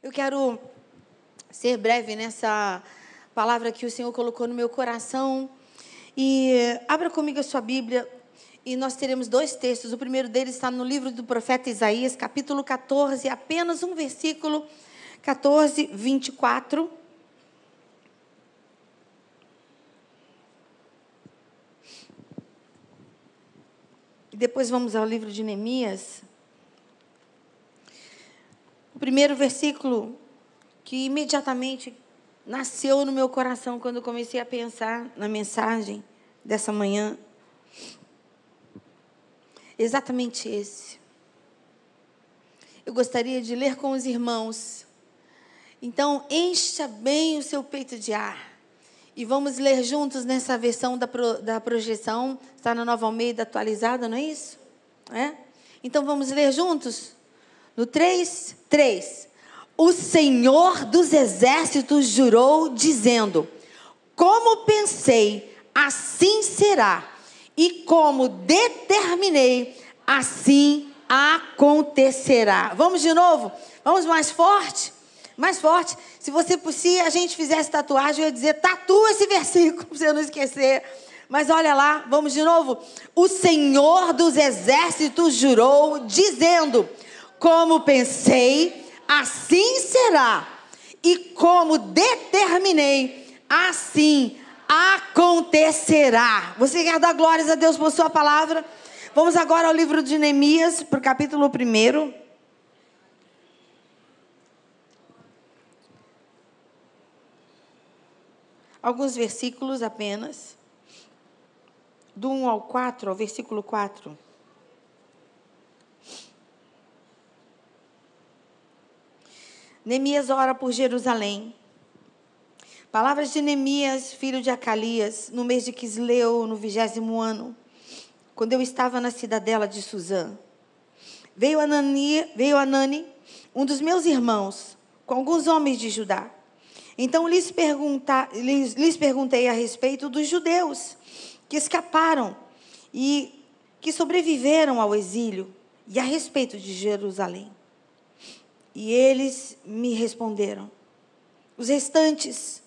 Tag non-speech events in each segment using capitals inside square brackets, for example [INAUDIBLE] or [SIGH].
Eu quero ser breve nessa palavra que o Senhor colocou no meu coração. E abra comigo a sua Bíblia. E nós teremos dois textos. O primeiro deles está no livro do profeta Isaías, capítulo 14, apenas um versículo, 14, 24. E depois vamos ao livro de Neemias, o primeiro versículo que imediatamente nasceu no meu coração quando comecei a pensar na mensagem dessa manhã. Exatamente esse. Eu gostaria de ler com os irmãos. Então, encha bem o seu peito de ar. E vamos ler juntos nessa versão da, pro, da projeção. Está na Nova Almeida atualizada, não é isso? É? Então, vamos ler juntos? No 3, 3. O Senhor dos exércitos jurou, dizendo: Como pensei, assim será, e como determinei, assim acontecerá. Vamos de novo? Vamos mais forte? Mais forte. Se você, se a gente fizesse tatuagem, eu ia dizer: tatua esse versículo, [LAUGHS] para você não esquecer. Mas olha lá, vamos de novo. O Senhor dos exércitos jurou, dizendo: como pensei, assim será. E como determinei, assim acontecerá. Você quer dar glórias a Deus por sua palavra? Vamos agora ao livro de Neemias, para o capítulo 1. Alguns versículos apenas. Do 1 ao 4, ao versículo 4. Neemias ora por Jerusalém. Palavras de Neemias, filho de Acalias, no mês de Quisleu, no vigésimo ano, quando eu estava na cidadela de Suzã. Veio Anani, veio Anani, um dos meus irmãos, com alguns homens de Judá. Então lhes, pergunta, lhes, lhes perguntei a respeito dos judeus que escaparam e que sobreviveram ao exílio, e a respeito de Jerusalém. E eles me responderam: os restantes,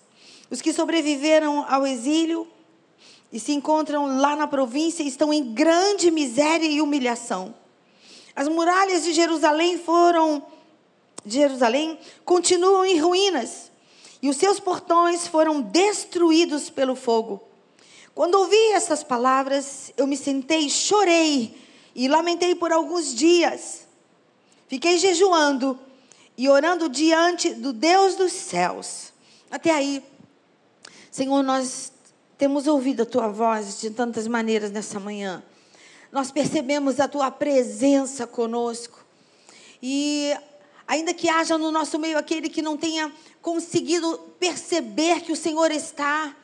os que sobreviveram ao exílio e se encontram lá na província, estão em grande miséria e humilhação. As muralhas de Jerusalém foram de Jerusalém continuam em ruínas e os seus portões foram destruídos pelo fogo. Quando ouvi essas palavras, eu me sentei, chorei e lamentei por alguns dias. Fiquei jejuando e orando diante do Deus dos céus. Até aí, Senhor, nós temos ouvido a tua voz de tantas maneiras nessa manhã. Nós percebemos a tua presença conosco. E ainda que haja no nosso meio aquele que não tenha conseguido perceber que o Senhor está,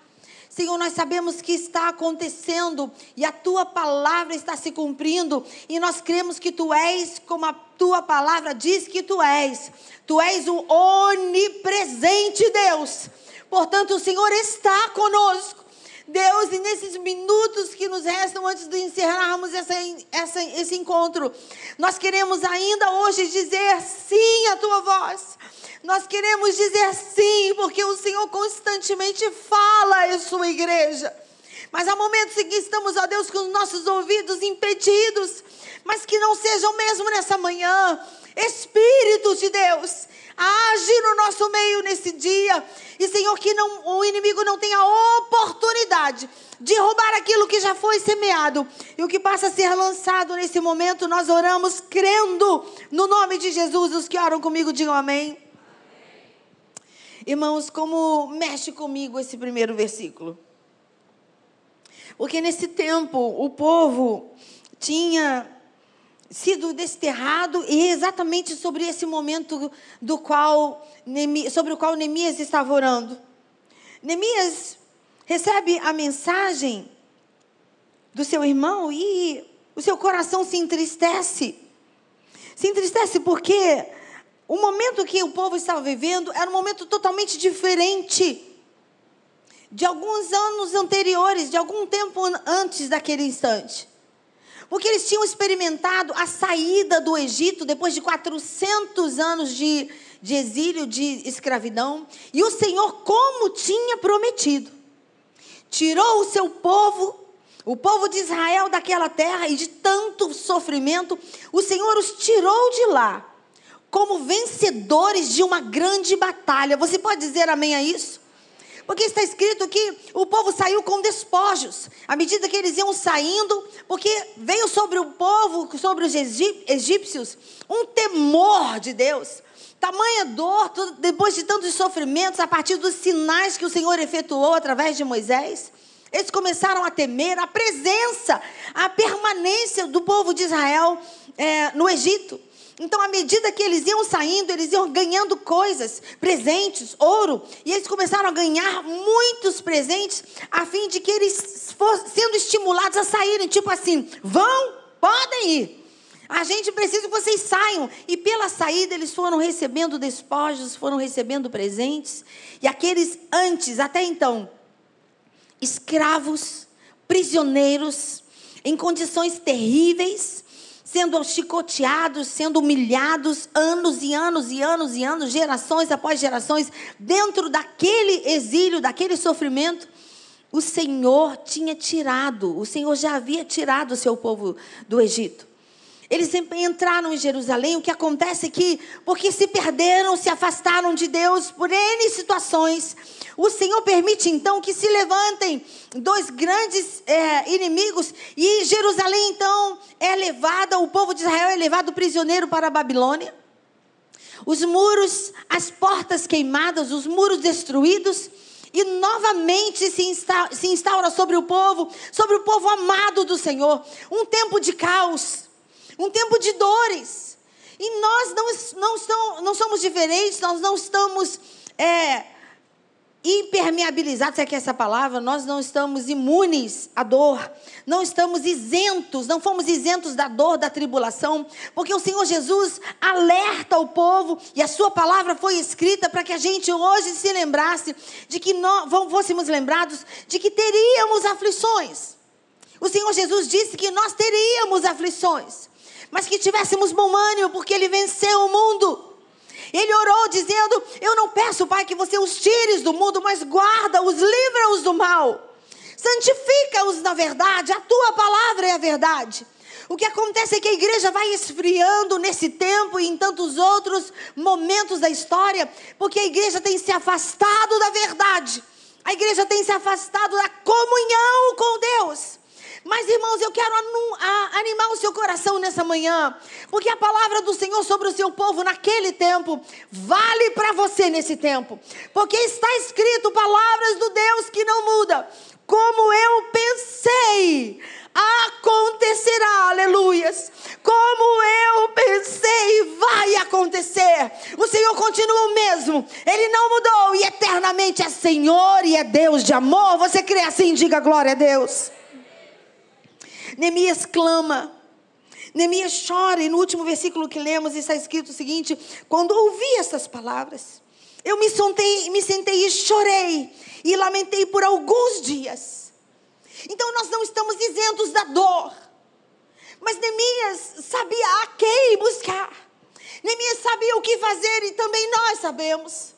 Senhor, nós sabemos que está acontecendo e a tua palavra está se cumprindo e nós cremos que tu és como a tua palavra diz que tu és. Tu és o onipresente Deus. Portanto, o Senhor está conosco. Deus, e nesses minutos que nos restam antes de encerrarmos essa, essa, esse encontro, nós queremos ainda hoje dizer sim à tua voz. Nós queremos dizer sim, porque o Senhor constantemente fala à sua igreja. Mas há momentos em que estamos, ó Deus, com os nossos ouvidos impedidos, mas que não sejam mesmo nessa manhã. Espírito de Deus, age no nosso meio nesse dia. E, Senhor, que não, o inimigo não tenha oportunidade de roubar aquilo que já foi semeado. E o que passa a ser lançado nesse momento, nós oramos crendo no nome de Jesus. Os que oram comigo, digam amém. Irmãos, como mexe comigo esse primeiro versículo? Porque nesse tempo o povo tinha sido desterrado e exatamente sobre esse momento do qual sobre o qual Neemias estava orando. Neemias recebe a mensagem do seu irmão e o seu coração se entristece. Se entristece porque o momento que o povo estava vivendo era um momento totalmente diferente de alguns anos anteriores, de algum tempo antes daquele instante. Porque eles tinham experimentado a saída do Egito depois de 400 anos de, de exílio, de escravidão. E o Senhor, como tinha prometido, tirou o seu povo, o povo de Israel daquela terra e de tanto sofrimento, o Senhor os tirou de lá como vencedores de uma grande batalha. Você pode dizer amém a isso? Porque está escrito que o povo saiu com despojos. À medida que eles iam saindo, porque veio sobre o povo, sobre os egípcios, um temor de Deus. Tamanha dor, depois de tantos sofrimentos, a partir dos sinais que o Senhor efetuou através de Moisés. Eles começaram a temer a presença, a permanência do povo de Israel é, no Egito. Então, à medida que eles iam saindo, eles iam ganhando coisas, presentes, ouro, e eles começaram a ganhar muitos presentes, a fim de que eles fossem sendo estimulados a saírem, tipo assim: vão, podem ir. A gente precisa que vocês saiam. E pela saída, eles foram recebendo despojos, foram recebendo presentes. E aqueles antes, até então, escravos, prisioneiros, em condições terríveis, sendo chicoteados, sendo humilhados, anos e anos e anos e anos, gerações após gerações, dentro daquele exílio, daquele sofrimento, o Senhor tinha tirado, o Senhor já havia tirado o seu povo do Egito. Eles entraram em Jerusalém, o que acontece é que, porque se perderam, se afastaram de Deus por N situações, o Senhor permite então que se levantem dois grandes é, inimigos e Jerusalém então é levada, o povo de Israel é levado prisioneiro para a Babilônia. Os muros, as portas queimadas, os muros destruídos. E novamente se instaura, se instaura sobre o povo, sobre o povo amado do Senhor, um tempo de caos, um tempo de dores. E nós não, não, não somos diferentes, nós não estamos é, impermeabilizados, é que essa palavra, nós não estamos imunes à dor, não estamos isentos, não fomos isentos da dor, da tribulação, porque o Senhor Jesus alerta o povo e a sua palavra foi escrita para que a gente hoje se lembrasse de que nós fôssemos lembrados de que teríamos aflições. O Senhor Jesus disse que nós teríamos aflições, mas que tivéssemos bom ânimo, porque Ele venceu o mundo. Ele orou dizendo: Eu não peço, Pai, que você os tires do mundo, mas guarda-os, livra-os do mal. Santifica-os na verdade, a tua palavra é a verdade. O que acontece é que a igreja vai esfriando nesse tempo e em tantos outros momentos da história, porque a igreja tem se afastado da verdade. A igreja tem se afastado da comunhão com Deus. Mas, irmãos, eu quero animar o seu coração nessa manhã, porque a palavra do Senhor sobre o seu povo naquele tempo vale para você nesse tempo, porque está escrito palavras do Deus que não muda. Como eu pensei, acontecerá, aleluias. Como eu pensei, vai acontecer. O Senhor continua o mesmo, Ele não mudou e eternamente é Senhor e é Deus de amor. Você crê assim? Diga glória a Deus. Neemias clama. Neemias chora, e no último versículo que lemos está escrito o seguinte: Quando ouvi essas palavras, eu me sentei, me sentei e chorei, e lamentei por alguns dias. Então nós não estamos isentos da dor, mas Neemias sabia a quem buscar, Neemias sabia o que fazer, e também nós sabemos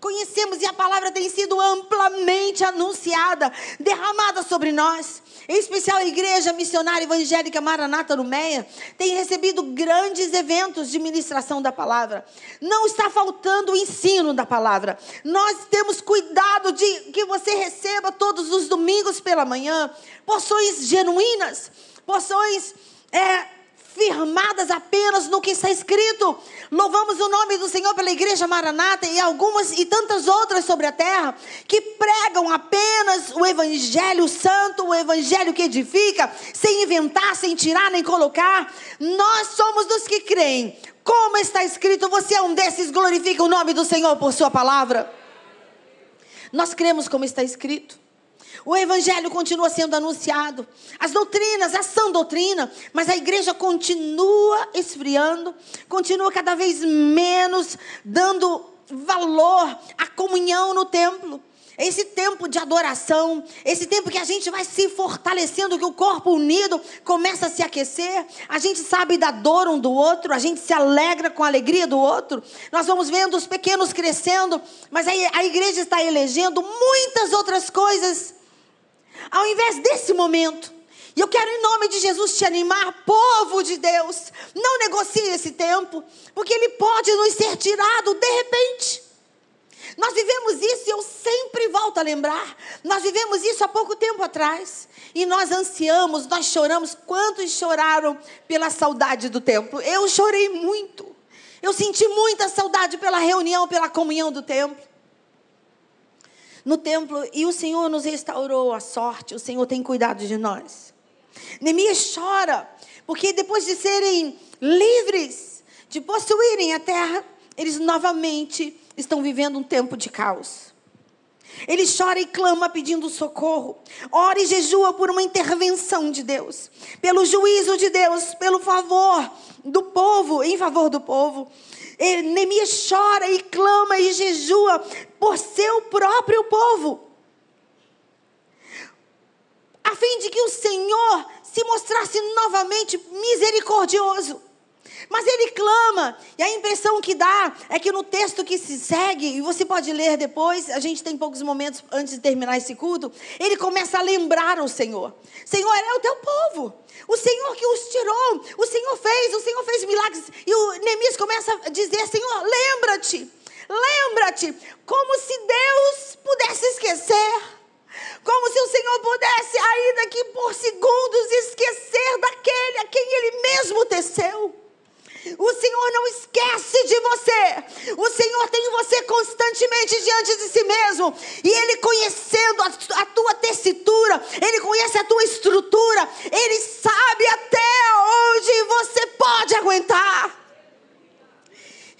conhecemos e a palavra tem sido amplamente anunciada, derramada sobre nós. Em especial a Igreja Missionária Evangélica Maranata no Meia tem recebido grandes eventos de ministração da palavra. Não está faltando o ensino da palavra. Nós temos cuidado de que você receba todos os domingos pela manhã porções genuínas, porções é, firmadas apenas no que está escrito. Louvamos o nome do Senhor pela igreja Maranata e algumas e tantas outras sobre a terra que pregam apenas o evangelho santo, o evangelho que edifica, sem inventar, sem tirar nem colocar. Nós somos dos que creem. Como está escrito, você é um desses, glorifica o nome do Senhor por sua palavra. Nós cremos como está escrito. O evangelho continua sendo anunciado. As doutrinas, a sã doutrina, mas a igreja continua esfriando, continua cada vez menos dando valor à comunhão no templo. esse tempo de adoração, esse tempo que a gente vai se fortalecendo, que o corpo unido começa a se aquecer, a gente sabe da dor um do outro, a gente se alegra com a alegria do outro, nós vamos vendo os pequenos crescendo, mas aí a igreja está elegendo muitas outras coisas, ao invés desse momento. E eu quero, em nome de Jesus, te animar, povo de Deus. Não negocie esse tempo, porque ele pode nos ser tirado de repente. Nós vivemos isso e eu sempre volto a lembrar. Nós vivemos isso há pouco tempo atrás. E nós ansiamos, nós choramos. Quantos choraram pela saudade do templo? Eu chorei muito. Eu senti muita saudade pela reunião, pela comunhão do templo. No templo, e o Senhor nos restaurou a sorte, o Senhor tem cuidado de nós. Neemias chora, porque depois de serem livres, de possuírem a terra, eles novamente estão vivendo um tempo de caos. Ele chora e clama pedindo socorro. Ora e jejua por uma intervenção de Deus, pelo juízo de Deus, pelo favor do povo, em favor do povo. Neemias chora e clama e jejua por seu próprio povo, a fim de que o Senhor se mostrasse novamente misericordioso. Mas ele clama, e a impressão que dá é que no texto que se segue, e você pode ler depois, a gente tem poucos momentos antes de terminar esse culto, ele começa a lembrar ao Senhor: Senhor, é o teu povo, o Senhor que os tirou, o Senhor fez, o Senhor fez milagres. E o Neemias começa a dizer: Senhor, lembra-te, lembra-te, como se Deus pudesse esquecer. Como se o Senhor pudesse, ainda que por segundos, esquecer daquele a quem Ele mesmo teceu. O Senhor não esquece de você. O Senhor tem você constantemente diante de si mesmo. E Ele conhecendo a, tua tessitura, Ele conhece a tua estrutura, Ele sabe até onde você pode aguentar.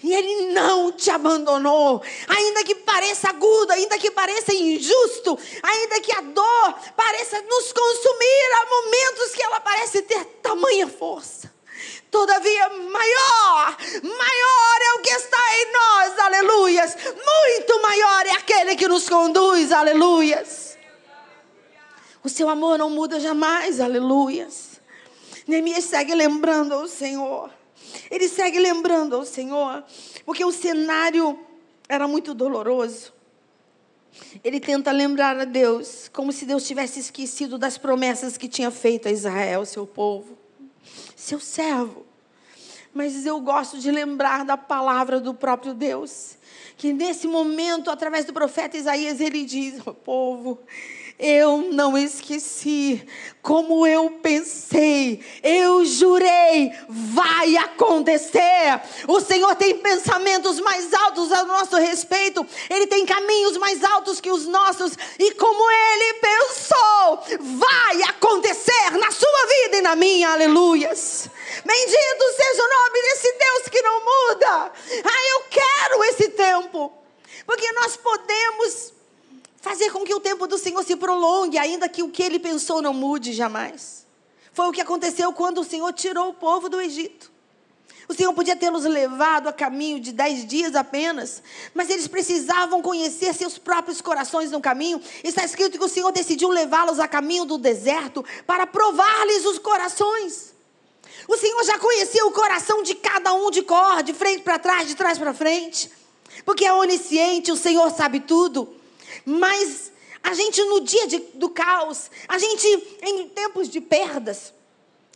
E Ele não te abandonou. Ainda que pareça agudo, ainda que pareça injusto, ainda que a dor pareça nos consumir, há momentos que ela parece ter tamanha força. Todavia, maior, maior é o que está em nós, aleluias. Muito maior é aquele que nos conduz, aleluias. O seu amor não muda jamais, aleluias. Neemias segue lembrando ao Senhor. Ele segue lembrando ao Senhor, porque o cenário era muito doloroso. Ele tenta lembrar a Deus, como se Deus tivesse esquecido das promessas que tinha feito a Israel, seu povo seu servo. Mas eu gosto de lembrar da palavra do próprio Deus, que nesse momento, através do profeta Isaías, ele diz: povo, eu não esqueci como eu pensei, eu jurei, vai acontecer. O Senhor tem pensamentos mais altos a nosso respeito, Ele tem caminhos mais altos que os nossos, e como Ele pensou, vai acontecer na sua vida e na minha, aleluias. Bendito seja o nome desse Deus que não muda. Ah, eu quero esse tempo, porque nós podemos fazer com que o tempo do Senhor se prolongue, ainda que o que ele pensou não mude jamais. Foi o que aconteceu quando o Senhor tirou o povo do Egito. O Senhor podia tê-los levado a caminho de dez dias apenas, mas eles precisavam conhecer seus próprios corações no caminho. Está escrito que o Senhor decidiu levá-los a caminho do deserto para provar-lhes os corações. O Senhor já conhecia o coração de cada um de cor, de frente para trás, de trás para frente, porque é onisciente, o Senhor sabe tudo. Mas a gente, no dia de, do caos, a gente, em tempos de perdas,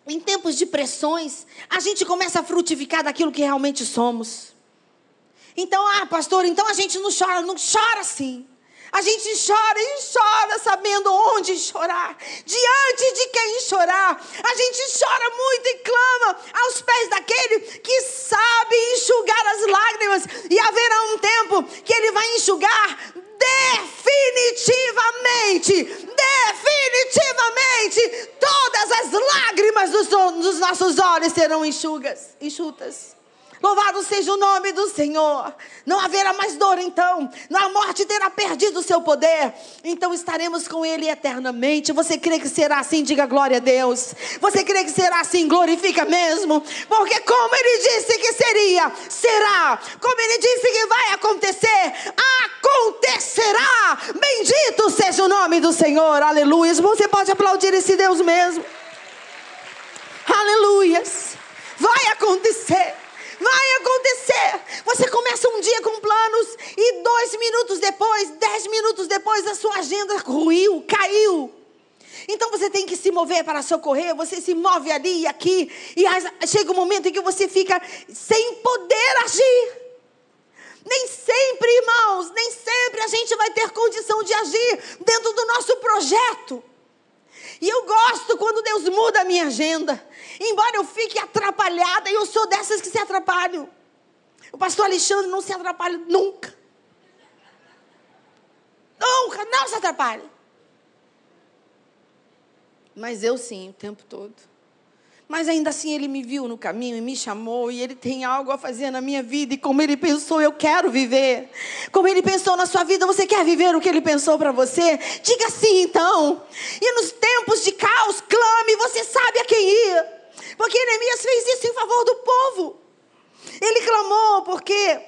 em tempos de pressões, a gente começa a frutificar daquilo que realmente somos. Então, ah, pastor, então a gente não chora, não chora sim. A gente chora e chora sabendo onde chorar, diante de quem chorar. A gente chora muito e clama aos pés daquele que sabe enxugar as lágrimas. E haverá um tempo que ele vai enxugar definitivamente, definitivamente, todas as lágrimas dos, dos nossos olhos serão enxugas, enxutas. Louvado seja o nome do Senhor. Não haverá mais dor então. A morte terá perdido o seu poder. Então estaremos com Ele eternamente. Você crê que será assim? Diga glória a Deus. Você crê que será assim? Glorifica mesmo. Porque como Ele disse que seria, será. Como Ele disse que vai acontecer, acontecerá. Bendito nome do Senhor, aleluias. Você pode aplaudir esse Deus mesmo. Aleluias. Vai acontecer. Vai acontecer. Você começa um dia com planos e dois minutos depois, dez minutos depois, a sua agenda ruiu, caiu. Então você tem que se mover para socorrer, você se move ali e aqui, e chega um momento em que você fica sem poder agir. Nem sempre, irmãos, nem sempre a gente vai ter condição de agir dentro do nosso projeto. E eu gosto quando Deus muda a minha agenda. Embora eu fique atrapalhada, eu sou dessas que se atrapalham. O pastor Alexandre não se atrapalha nunca. Nunca, não se atrapalha. Mas eu sim, o tempo todo. Mas ainda assim ele me viu no caminho e me chamou, e ele tem algo a fazer na minha vida, e como ele pensou, eu quero viver. Como ele pensou na sua vida, você quer viver o que ele pensou para você? Diga sim então. E nos tempos de caos, clame, você sabe a quem ir. Porque Neemias fez isso em favor do povo. Ele clamou porque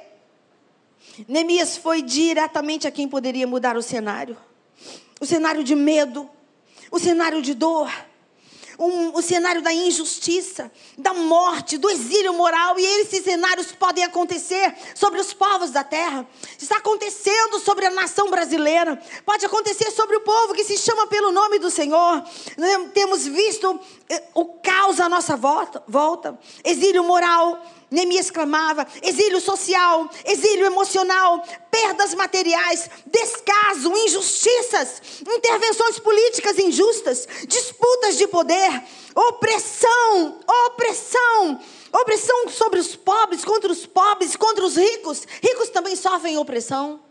Neemias foi diretamente a quem poderia mudar o cenário. O cenário de medo, o cenário de dor um, o cenário da injustiça, da morte, do exílio moral, e esses cenários podem acontecer sobre os povos da terra. Está acontecendo sobre a nação brasileira, pode acontecer sobre o povo que se chama pelo nome do Senhor. Temos visto o caos à nossa volta, volta. exílio moral Neemias clamava: exílio social, exílio emocional, perdas materiais, descaso, injustiças, intervenções políticas injustas, disputas de poder, opressão, opressão, opressão sobre os pobres, contra os pobres, contra os ricos. Ricos também sofrem opressão.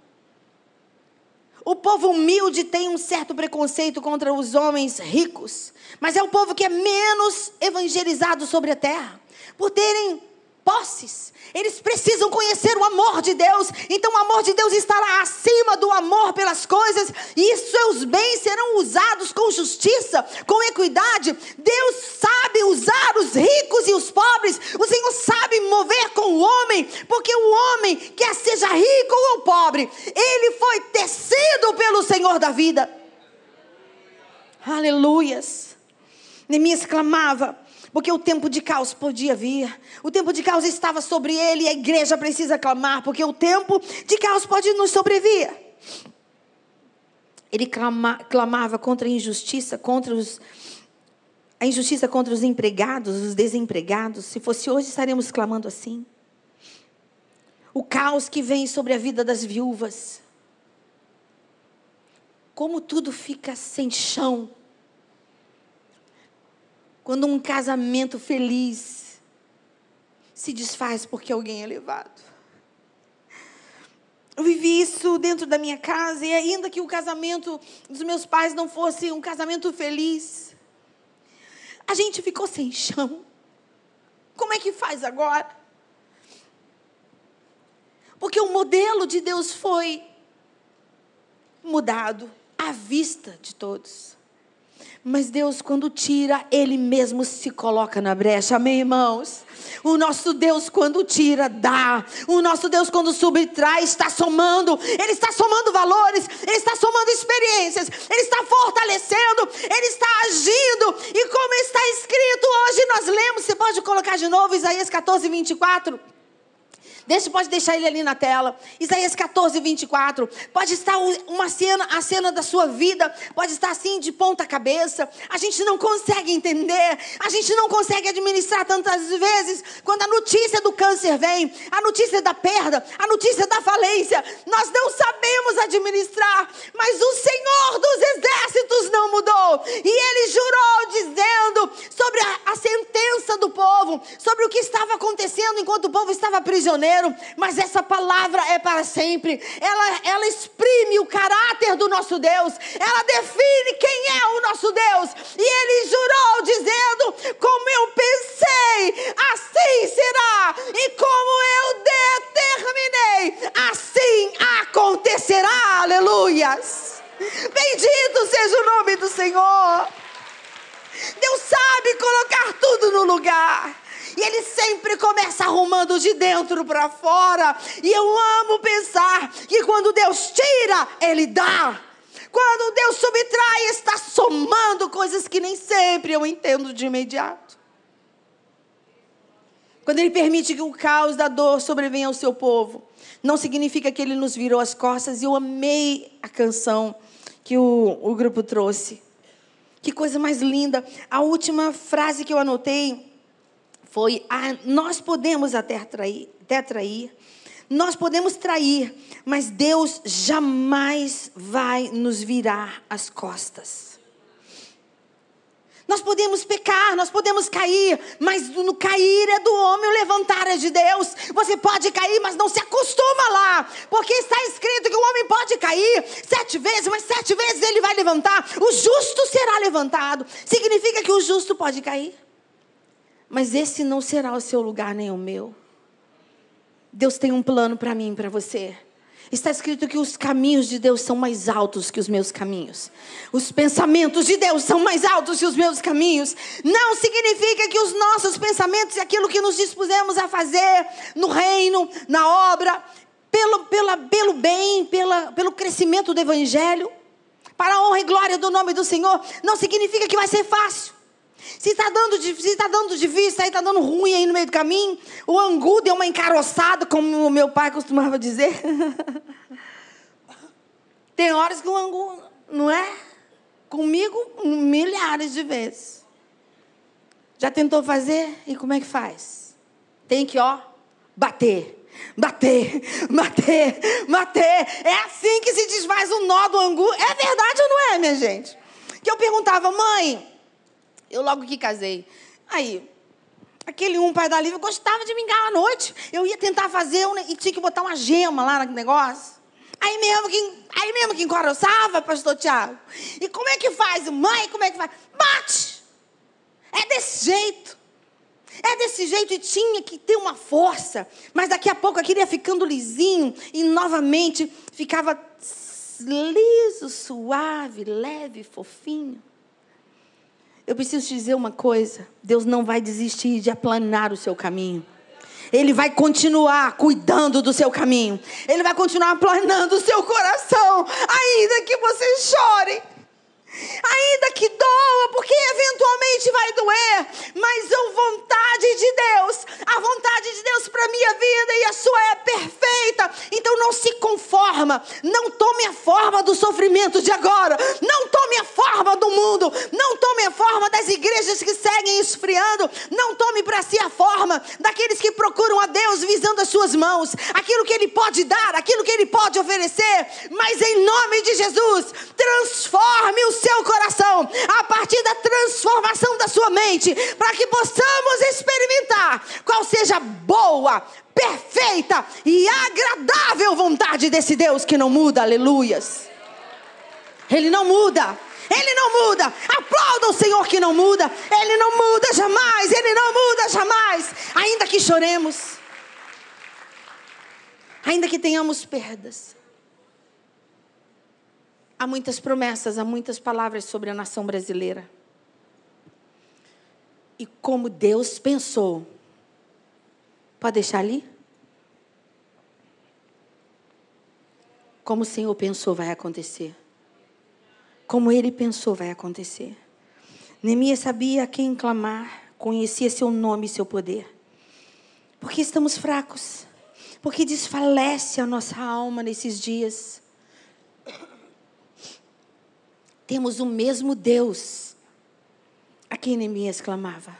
O povo humilde tem um certo preconceito contra os homens ricos, mas é o povo que é menos evangelizado sobre a terra, por terem posses. Eles precisam conhecer o amor de Deus. Então o amor de Deus estará acima do amor pelas coisas, e seus bens serão usados com justiça, com equidade. Deus sabe usar os ricos e os pobres. O Senhor sabe mover com o homem, porque o homem, quer seja rico ou pobre, ele foi tecido pelo Senhor da vida. Aleluias. Neemias clamava: porque o tempo de caos podia vir. O tempo de caos estava sobre ele e a igreja precisa clamar, porque o tempo de caos pode nos sobrevir. Ele clama, clamava contra a injustiça, contra os, a injustiça contra os empregados, os desempregados. Se fosse hoje, estaríamos clamando assim. O caos que vem sobre a vida das viúvas. Como tudo fica sem chão quando um casamento feliz se desfaz porque alguém é levado. Eu vivi isso dentro da minha casa, e ainda que o casamento dos meus pais não fosse um casamento feliz, a gente ficou sem chão. Como é que faz agora? Porque o modelo de Deus foi mudado à vista de todos. Mas Deus, quando tira, Ele mesmo se coloca na brecha. Amém, irmãos? O nosso Deus, quando tira, dá. O nosso Deus, quando subtrai, está somando. Ele está somando valores, Ele está somando experiências, Ele está fortalecendo, Ele está agindo. E como está escrito hoje, nós lemos. Você pode colocar de novo Isaías 14, 24. Deixa, pode deixar ele ali na tela. Isaías 14, 24. Pode estar uma cena, a cena da sua vida, pode estar assim de ponta cabeça. A gente não consegue entender, a gente não consegue administrar tantas vezes. Quando a notícia do câncer vem, a notícia da perda, a notícia da falência, nós não sabemos administrar. Mas o Senhor dos exércitos não mudou. E ele jurou, dizendo sobre a, a sentença do povo, sobre o que estava acontecendo enquanto o povo estava prisioneiro mas essa palavra é para sempre. Ela, ela exprime o caráter do nosso Deus, ela define quem é o nosso Deus. E ele jurou, dizendo: Como eu pensei, assim será, e como eu determinei, assim acontecerá. Aleluias. Bendito seja o nome do Senhor. Deus sabe colocar tudo no lugar. E ele sempre começa arrumando de dentro para fora. E eu amo pensar que quando Deus tira, ele dá. Quando Deus subtrai, está somando coisas que nem sempre eu entendo de imediato. Quando Ele permite que o caos da dor sobrevenha ao seu povo, não significa que Ele nos virou as costas. E eu amei a canção que o, o grupo trouxe. Que coisa mais linda. A última frase que eu anotei foi: ah, Nós podemos até trair, até trair, nós podemos trair, mas Deus jamais vai nos virar as costas. Nós podemos pecar, nós podemos cair, mas no cair é do homem, o levantar é de Deus. Você pode cair, mas não se acostuma lá, porque está escrito que o homem pode cair sete vezes, mas sete vezes ele vai levantar. O justo será levantado. Significa que o justo pode cair, mas esse não será o seu lugar nem o meu. Deus tem um plano para mim e para você. Está escrito que os caminhos de Deus são mais altos que os meus caminhos. Os pensamentos de Deus são mais altos que os meus caminhos. Não significa que os nossos pensamentos e aquilo que nos dispusemos a fazer no reino, na obra, pelo, pela, pelo bem, pela, pelo crescimento do Evangelho, para a honra e glória do nome do Senhor, não significa que vai ser fácil. Se está dando, se tá dando de vista, aí está dando ruim aí no meio do caminho, o angu deu uma encaroçada, como o meu pai costumava dizer. [LAUGHS] Tem horas que o angu, não é? Comigo, milhares de vezes. Já tentou fazer? E como é que faz? Tem que, ó, bater. Bater, [LAUGHS] bater, bater. É assim que se desfaz o nó do angu. É verdade ou não é, minha gente? Que eu perguntava, mãe, eu logo que casei. Aí, aquele um pai da Lívia gostava de mingar à noite. Eu ia tentar fazer um, e tinha que botar uma gema lá no negócio. Aí mesmo que, aí mesmo que encoroçava, pastor Tiago. E como é que faz? Mãe, como é que faz? Bate! É desse jeito. É desse jeito e tinha que ter uma força. Mas daqui a pouco aquilo ia ficando lisinho e novamente ficava liso, suave, leve, fofinho. Eu preciso te dizer uma coisa: Deus não vai desistir de aplanar o seu caminho. Ele vai continuar cuidando do seu caminho. Ele vai continuar aplanando o seu coração, ainda que você chore. Ainda que doa, porque eventualmente vai doer, mas a vontade de Deus, a vontade de Deus para minha vida e a sua é perfeita. Então não se conforma, não tome a forma do sofrimento de agora, não tome a forma do mundo, não tome a forma das igrejas que seguem esfriando, não tome para si a forma daqueles que procuram a Deus visando as suas mãos, aquilo que Ele pode dar, aquilo que Ele pode oferecer, mas em nome de Jesus, transforme o seu coração, a partir da transformação da sua mente, para que possamos experimentar qual seja a boa, perfeita e agradável vontade desse Deus que não muda, aleluias. Ele não muda. Ele não muda. Aplauda o Senhor que não muda. Ele não muda jamais. Ele não muda jamais. Ainda que choremos. Ainda que tenhamos perdas. Há muitas promessas, há muitas palavras sobre a nação brasileira. E como Deus pensou. Pode deixar ali? Como o Senhor pensou, vai acontecer. Como ele pensou, vai acontecer. Neemias sabia a quem clamar, conhecia seu nome e seu poder. Porque estamos fracos. Porque desfalece a nossa alma nesses dias temos o mesmo Deus a quem Neemias clamava.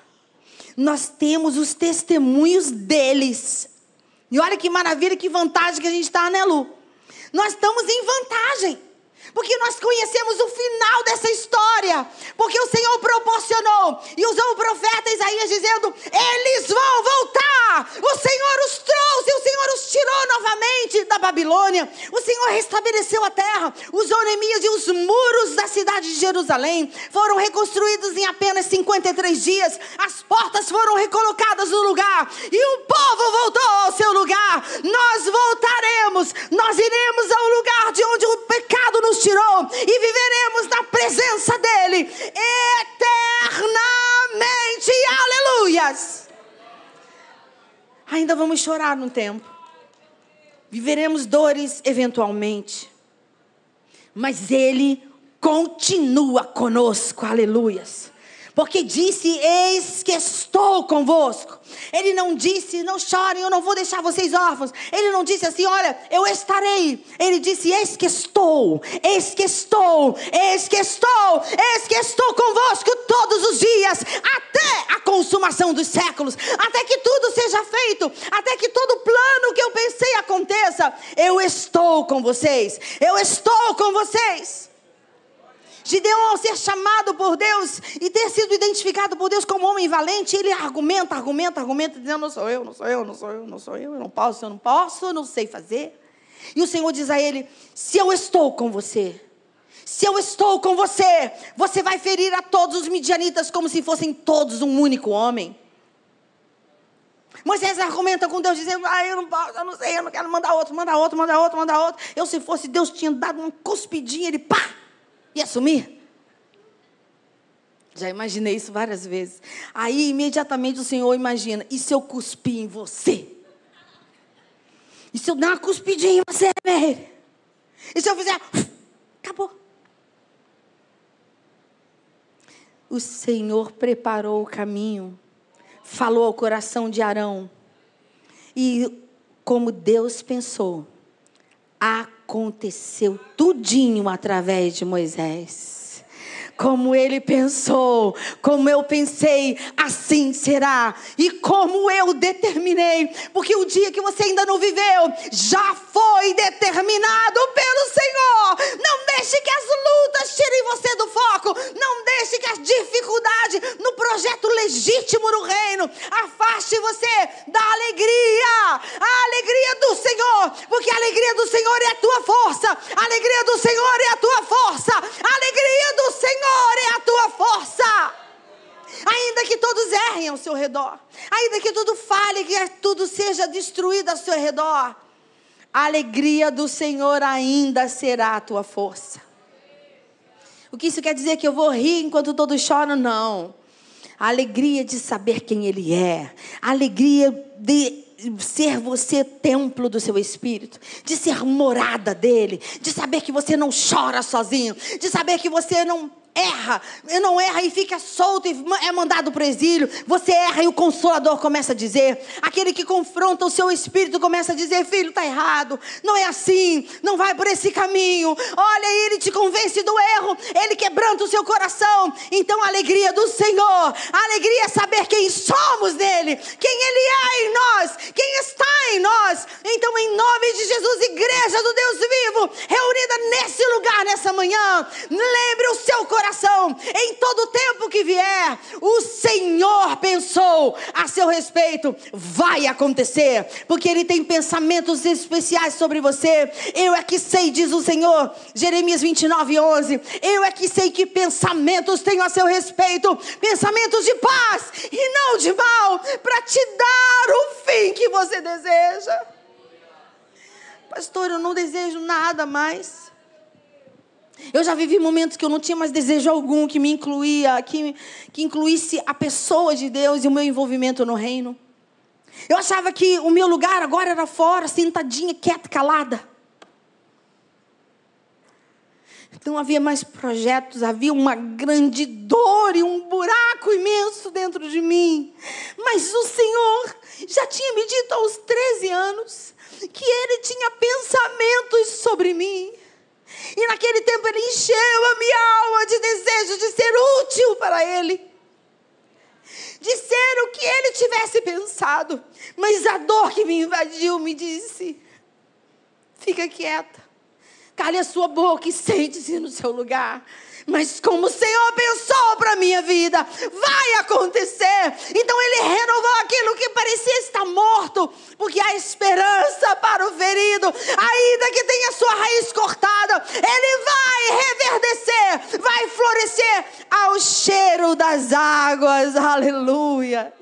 Nós temos os testemunhos deles. E olha que maravilha, que vantagem que a gente está, né, Lu? Nós estamos em vantagem. Porque nós conhecemos o final dessa história. Porque o Senhor proporcionou e usou o profeta Isaías dizendo: Eles vão voltar. O Senhor os trouxe, o Senhor os tirou novamente da Babilônia. O Senhor restabeleceu a terra. Usou Neemias e os muros da cidade de Jerusalém foram reconstruídos em apenas 53 dias. As portas foram recolocadas no lugar. E o povo voltou ao seu lugar. Nós voltaremos. Nós iremos ao lugar de onde o pecado nos tirou e viveremos na presença dEle eternamente. Aleluias! Ainda vamos chorar no tempo, viveremos dores eventualmente, mas Ele continua conosco, aleluias. Porque disse: Eis que estou convosco. Ele não disse: Não chorem, eu não vou deixar vocês órfãos. Ele não disse assim: Olha, eu estarei. Ele disse: Eis que estou, eis que estou, eis que estou, eis que estou convosco todos os dias, até a consumação dos séculos, até que tudo seja feito, até que todo plano que eu pensei aconteça. Eu estou com vocês, eu estou com vocês. Gideão, ao ser chamado por Deus e ter sido identificado por Deus como homem valente, ele argumenta, argumenta, argumenta, dizendo: Não sou eu, não sou eu, não sou eu, não sou eu, eu não posso, eu não posso, eu não sei fazer. E o Senhor diz a ele: Se eu estou com você, se eu estou com você, você vai ferir a todos os midianitas como se fossem todos um único homem. Moisés argumenta com Deus, dizendo: Ah, eu não posso, eu não sei, eu não quero mandar outro, mandar outro, mandar outro, mandar outro. Eu, se fosse Deus, tinha dado uma cuspidinha, ele pá, Ia sumir? Já imaginei isso várias vezes. Aí, imediatamente, o Senhor imagina: e se eu cuspir em você? E se eu dar uma cuspidinha em você, Mary? E se eu fizer. Acabou. O Senhor preparou o caminho, falou ao coração de Arão. E como Deus pensou, aconteceu tudinho através de Moisés como ele pensou, como eu pensei, assim será. E como eu determinei, porque o dia que você ainda não viveu já foi determinado pelo Senhor. Não deixe que as lutas tirem você do foco, não deixe que as dificuldades no projeto legítimo no reino afaste você da alegria, a alegria do Senhor, porque a alegria do Senhor é a tua força, a alegria do Senhor é a tua força, a alegria do Senhor é a tua força. Ainda que todos errem ao seu redor, ainda que tudo fale, que tudo seja destruído ao seu redor, a alegria do Senhor ainda será a tua força. O que isso quer dizer? Que eu vou rir enquanto todos choram? Não. A alegria de saber quem Ele é, a alegria de ser você templo do seu espírito, de ser morada dele, de saber que você não chora sozinho, de saber que você não erra, não erra e fica solto e é mandado para o exílio. Você erra e o consolador começa a dizer. Aquele que confronta o seu espírito começa a dizer: Filho, está errado, não é assim, não vai por esse caminho. Olha, ele te convence do erro, ele quebranta o seu coração. Então, a alegria do Senhor, a alegria é saber quem somos nele, quem ele é em nós, quem está em nós. Então, em nome de Jesus, igreja do Deus vivo, reunida nesse lugar nessa manhã, lembre o seu coração coração, em todo tempo que vier, o Senhor pensou a seu respeito, vai acontecer, porque Ele tem pensamentos especiais sobre você. Eu é que sei, diz o Senhor, Jeremias 29, 11. Eu é que sei que pensamentos tenho a seu respeito, pensamentos de paz e não de mal, para te dar o fim que você deseja. Pastor, eu não desejo nada mais. Eu já vivi momentos que eu não tinha mais desejo algum que me incluía, que, que incluísse a pessoa de Deus e o meu envolvimento no reino. Eu achava que o meu lugar agora era fora, sentadinha, quieta, calada. Não havia mais projetos, havia uma grande dor e um buraco imenso dentro de mim. Mas o Senhor já tinha me dito aos 13 anos que Ele tinha pensamentos sobre mim. E naquele tempo ele encheu a minha alma de desejo de ser útil para ele. De ser o que ele tivesse pensado. Mas a dor que me invadiu me disse: fica quieta, cale a sua boca e sente-se no seu lugar mas como o Senhor pensou para a minha vida, vai acontecer. Então ele renovou aquilo que parecia estar morto, porque há esperança para o ferido, ainda que tenha sua raiz cortada, ele vai reverdecer, vai florescer ao cheiro das águas. Aleluia.